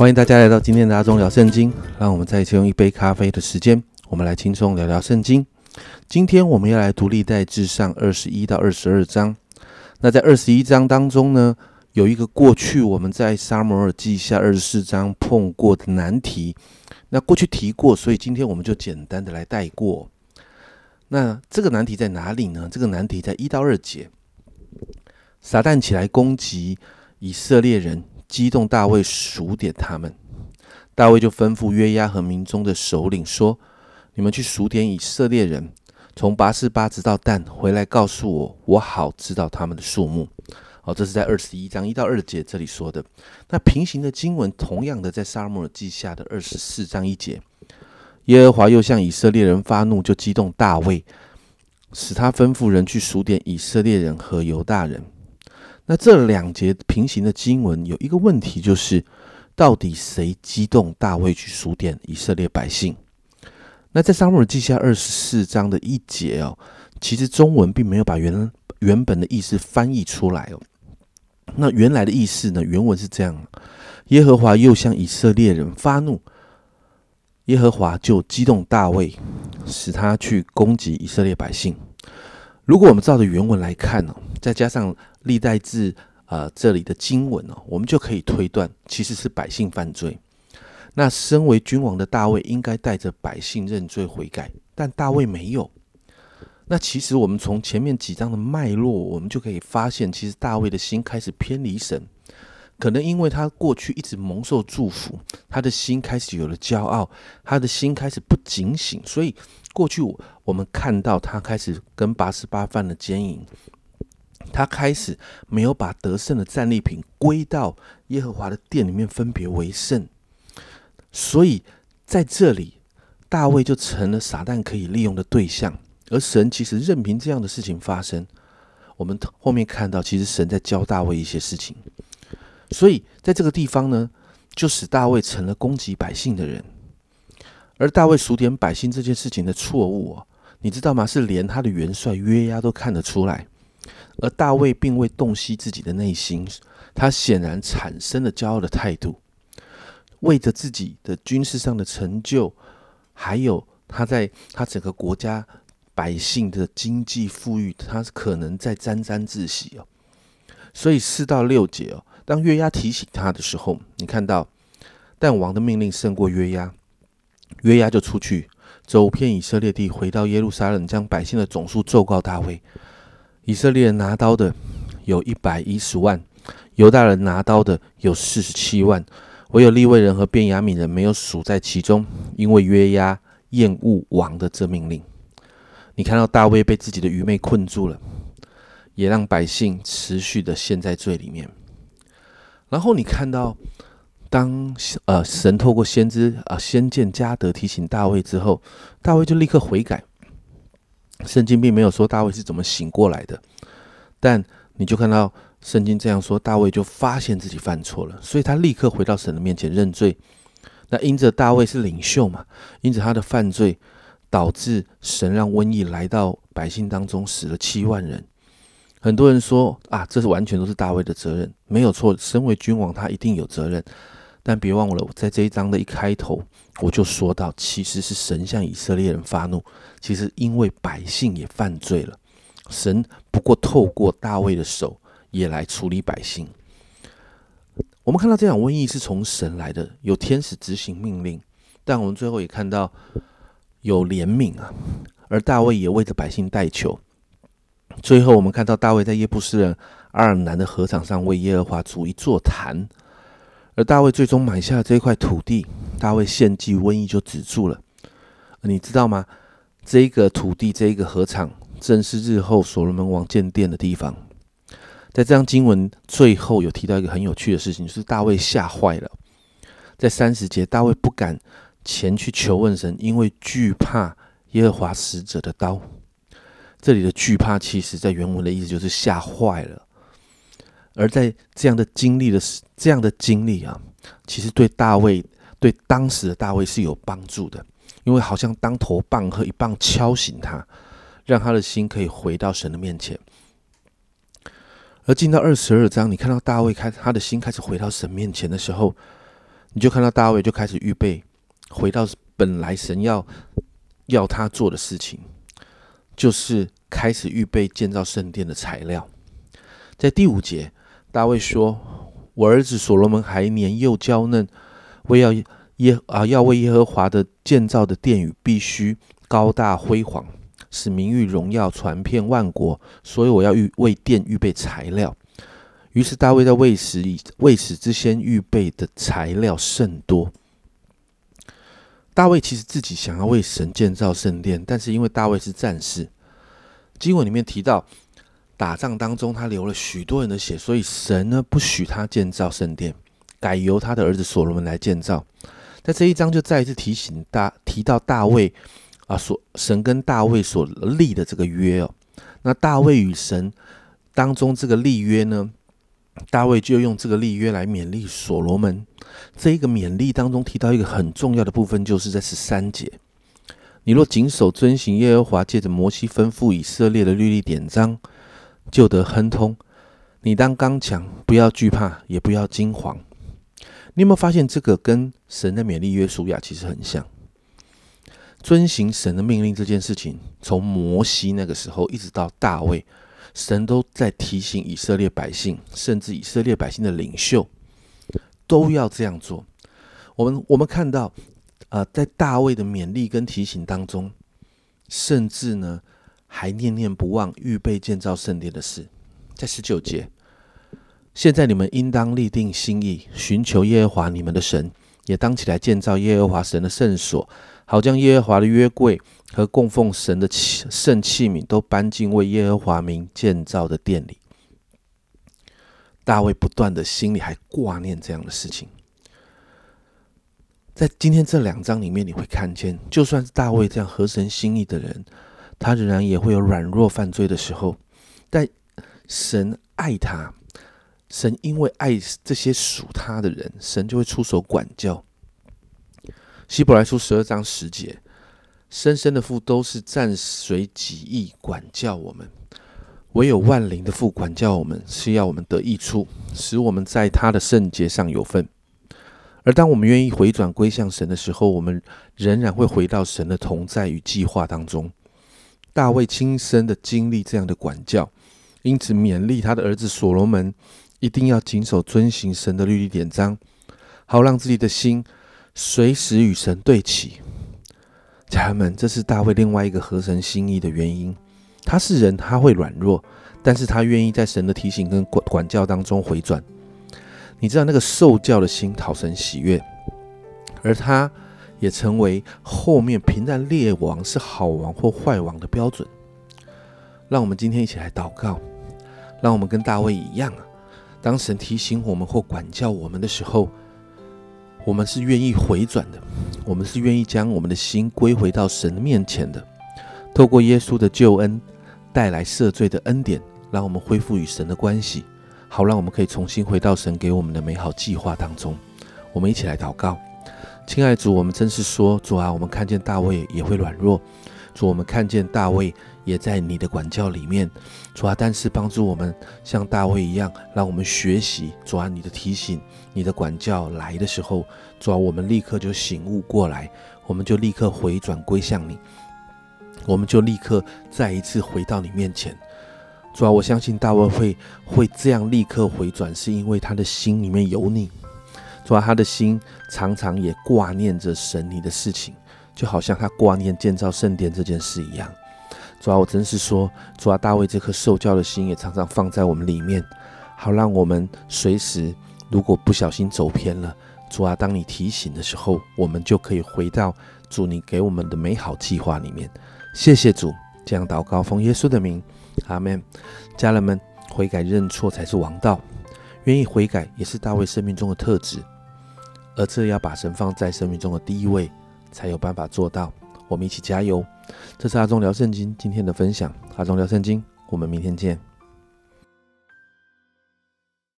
欢迎大家来到今天的阿忠聊圣经。让我们再一次用一杯咖啡的时间，我们来轻松聊聊圣经。今天我们要来读历代至上二十一到二十二章。那在二十一章当中呢，有一个过去我们在撒摩尔记下二十四章碰过的难题。那过去提过，所以今天我们就简单的来带过。那这个难题在哪里呢？这个难题在一到二节，撒旦起来攻击以色列人。激动大卫数点他们，大卫就吩咐约押和民中的首领说：“你们去数点以色列人，从拔示巴直到但，回来告诉我，我好知道他们的数目。”好，这是在二十一章一到二节这里说的。那平行的经文，同样的在撒母耳记下的二十四章一节，耶和华又向以色列人发怒，就激动大卫，使他吩咐人去数点以色列人和犹大人。那这两节平行的经文有一个问题，就是到底谁激动大卫去数点以色列百姓？那在撒母耳记下二十四章的一节哦，其实中文并没有把原原本的意思翻译出来哦。那原来的意思呢？原文是这样：耶和华又向以色列人发怒，耶和华就激动大卫，使他去攻击以色列百姓。如果我们照着原文来看呢，再加上历代志啊，这里的经文哦，我们就可以推断，其实是百姓犯罪。那身为君王的大卫，应该带着百姓认罪悔改，但大卫没有。那其实我们从前面几章的脉络，我们就可以发现，其实大卫的心开始偏离神，可能因为他过去一直蒙受祝福，他的心开始有了骄傲，他的心开始不警醒，所以过去我们看到他开始跟八十八犯了奸淫。他开始没有把得胜的战利品归到耶和华的殿里面分别为圣，所以在这里大卫就成了撒旦可以利用的对象。而神其实任凭这样的事情发生，我们后面看到，其实神在教大卫一些事情。所以在这个地方呢，就使大卫成了攻击百姓的人。而大卫数点百姓这件事情的错误哦，你知道吗？是连他的元帅约押都看得出来。而大卫并未洞悉自己的内心，他显然产生了骄傲的态度，为着自己的军事上的成就，还有他在他整个国家百姓的经济富裕，他可能在沾沾自喜哦。所以四到六节哦，当约押提醒他的时候，你看到，但王的命令胜过约押，约押就出去走遍以色列地，回到耶路撒冷，将百姓的总数奏告大卫。以色列人拿刀的有一百一十万，犹大人拿刀的有四十七万，唯有利未人和便雅悯人没有数在其中，因为约押厌恶王的这命令。你看到大卫被自己的愚昧困住了，也让百姓持续的陷在罪里面。然后你看到，当呃神透过先知啊先见加德提醒大卫之后，大卫就立刻悔改。圣经并没有说大卫是怎么醒过来的，但你就看到圣经这样说，大卫就发现自己犯错了，所以他立刻回到神的面前认罪。那因着大卫是领袖嘛，因着他的犯罪，导致神让瘟疫来到百姓当中，死了七万人。很多人说啊，这是完全都是大卫的责任，没有错。身为君王，他一定有责任。但别忘了，在这一章的一开头，我就说到，其实是神向以色列人发怒，其实因为百姓也犯罪了，神不过透过大卫的手也来处理百姓。我们看到这场瘟疫是从神来的，有天使执行命令，但我们最后也看到有怜悯啊，而大卫也为着百姓代求。最后，我们看到大卫在耶布斯人阿尔南的禾场上为耶和华筑一座坛。而大卫最终买下了这一块土地，大卫献祭，瘟疫就止住了。你知道吗？这个土地，这一个河场，正是日后所罗门王建殿的地方。在这张经文最后有提到一个很有趣的事情，就是大卫吓坏了。在三十节，大卫不敢前去求问神，因为惧怕耶和华使者的刀。这里的惧怕，其实在原文的意思就是吓坏了。而在这样的经历的这样的经历啊，其实对大卫对当时的大卫是有帮助的，因为好像当头棒喝一棒敲醒他，让他的心可以回到神的面前。而进到二十二章，你看到大卫开他的心开始回到神面前的时候，你就看到大卫就开始预备回到本来神要要他做的事情，就是开始预备建造圣殿的材料。在第五节，大卫说：“我儿子所罗门还年幼娇嫩，为要耶啊要为耶和华的建造的殿宇必须高大辉煌，使名誉荣耀传遍万国。所以我要预为殿预备材料。”于是大卫在未死以未死之先预备的材料甚多。大卫其实自己想要为神建造圣殿，但是因为大卫是战士，经文里面提到打仗当中他流了许多人的血，所以神呢不许他建造圣殿，改由他的儿子所罗门来建造。在这一章就再一次提醒大提到大卫啊，所神跟大卫所立的这个约哦。那大卫与神当中这个立约呢？大卫就用这个立约来勉励所罗门。这一个勉励当中提到一个很重要的部分，就是在十三节：你若谨守遵行耶和华借着摩西吩咐以色列的律例典章，就得亨通。你当刚强，不要惧怕，也不要惊惶。你有没有发现这个跟神的勉励约书亚其实很像？遵行神的命令这件事情，从摩西那个时候一直到大卫。神都在提醒以色列百姓，甚至以色列百姓的领袖都要这样做。我们我们看到，呃，在大卫的勉励跟提醒当中，甚至呢还念念不忘预备建造圣殿的事。在十九节，现在你们应当立定心意，寻求耶和华你们的神，也当起来建造耶和华神的圣所。好将耶和华的约柜和供奉神的器圣器皿都搬进为耶和华名建造的殿里。大卫不断的心里还挂念这样的事情。在今天这两章里面，你会看见，就算是大卫这样合神心意的人，他仍然也会有软弱犯罪的时候。但神爱他，神因为爱这些属他的人，神就会出手管教。希伯来书十二章十节，生生的父都是暂随己意管教我们，唯有万灵的父管教我们，是要我们得益处，使我们在他的圣洁上有份。而当我们愿意回转归向神的时候，我们仍然会回到神的同在与计划当中。大卫亲身的经历这样的管教，因此勉励他的儿子所罗门，一定要谨守遵行神的律例典章，好让自己的心。随时与神对齐，家人们，这是大卫另外一个合神心意的原因。他是人，他会软弱，但是他愿意在神的提醒跟管管教当中回转。你知道那个受教的心讨神喜悦，而他也成为后面平战列王是好王或坏王的标准。让我们今天一起来祷告，让我们跟大卫一样啊，当神提醒我们或管教我们的时候。我们是愿意回转的，我们是愿意将我们的心归回到神的面前的。透过耶稣的救恩带来赦罪的恩典，让我们恢复与神的关系，好让我们可以重新回到神给我们的美好计划当中。我们一起来祷告，亲爱的主，我们真是说，主啊，我们看见大卫也会软弱，主，我们看见大卫也在你的管教里面，主啊，但是帮助我们像大卫一样，让我们学习主啊你的提醒。你的管教来的时候，主啊，我们立刻就醒悟过来，我们就立刻回转归向你，我们就立刻再一次回到你面前。主啊，我相信大卫会会这样立刻回转，是因为他的心里面有你。主啊，他的心常常也挂念着神你的事情，就好像他挂念建造圣殿这件事一样。主啊，我真是说，主啊，大卫这颗受教的心也常常放在我们里面，好让我们随时。如果不小心走偏了，主啊，当你提醒的时候，我们就可以回到主你给我们的美好计划里面。谢谢主，这样祷告奉耶稣的名，阿门。家人们，悔改认错才是王道，愿意悔改也是大卫生命中的特质，而这要把神放在生命中的第一位，才有办法做到。我们一起加油。这是阿忠聊圣经今天的分享，阿忠聊圣经，我们明天见。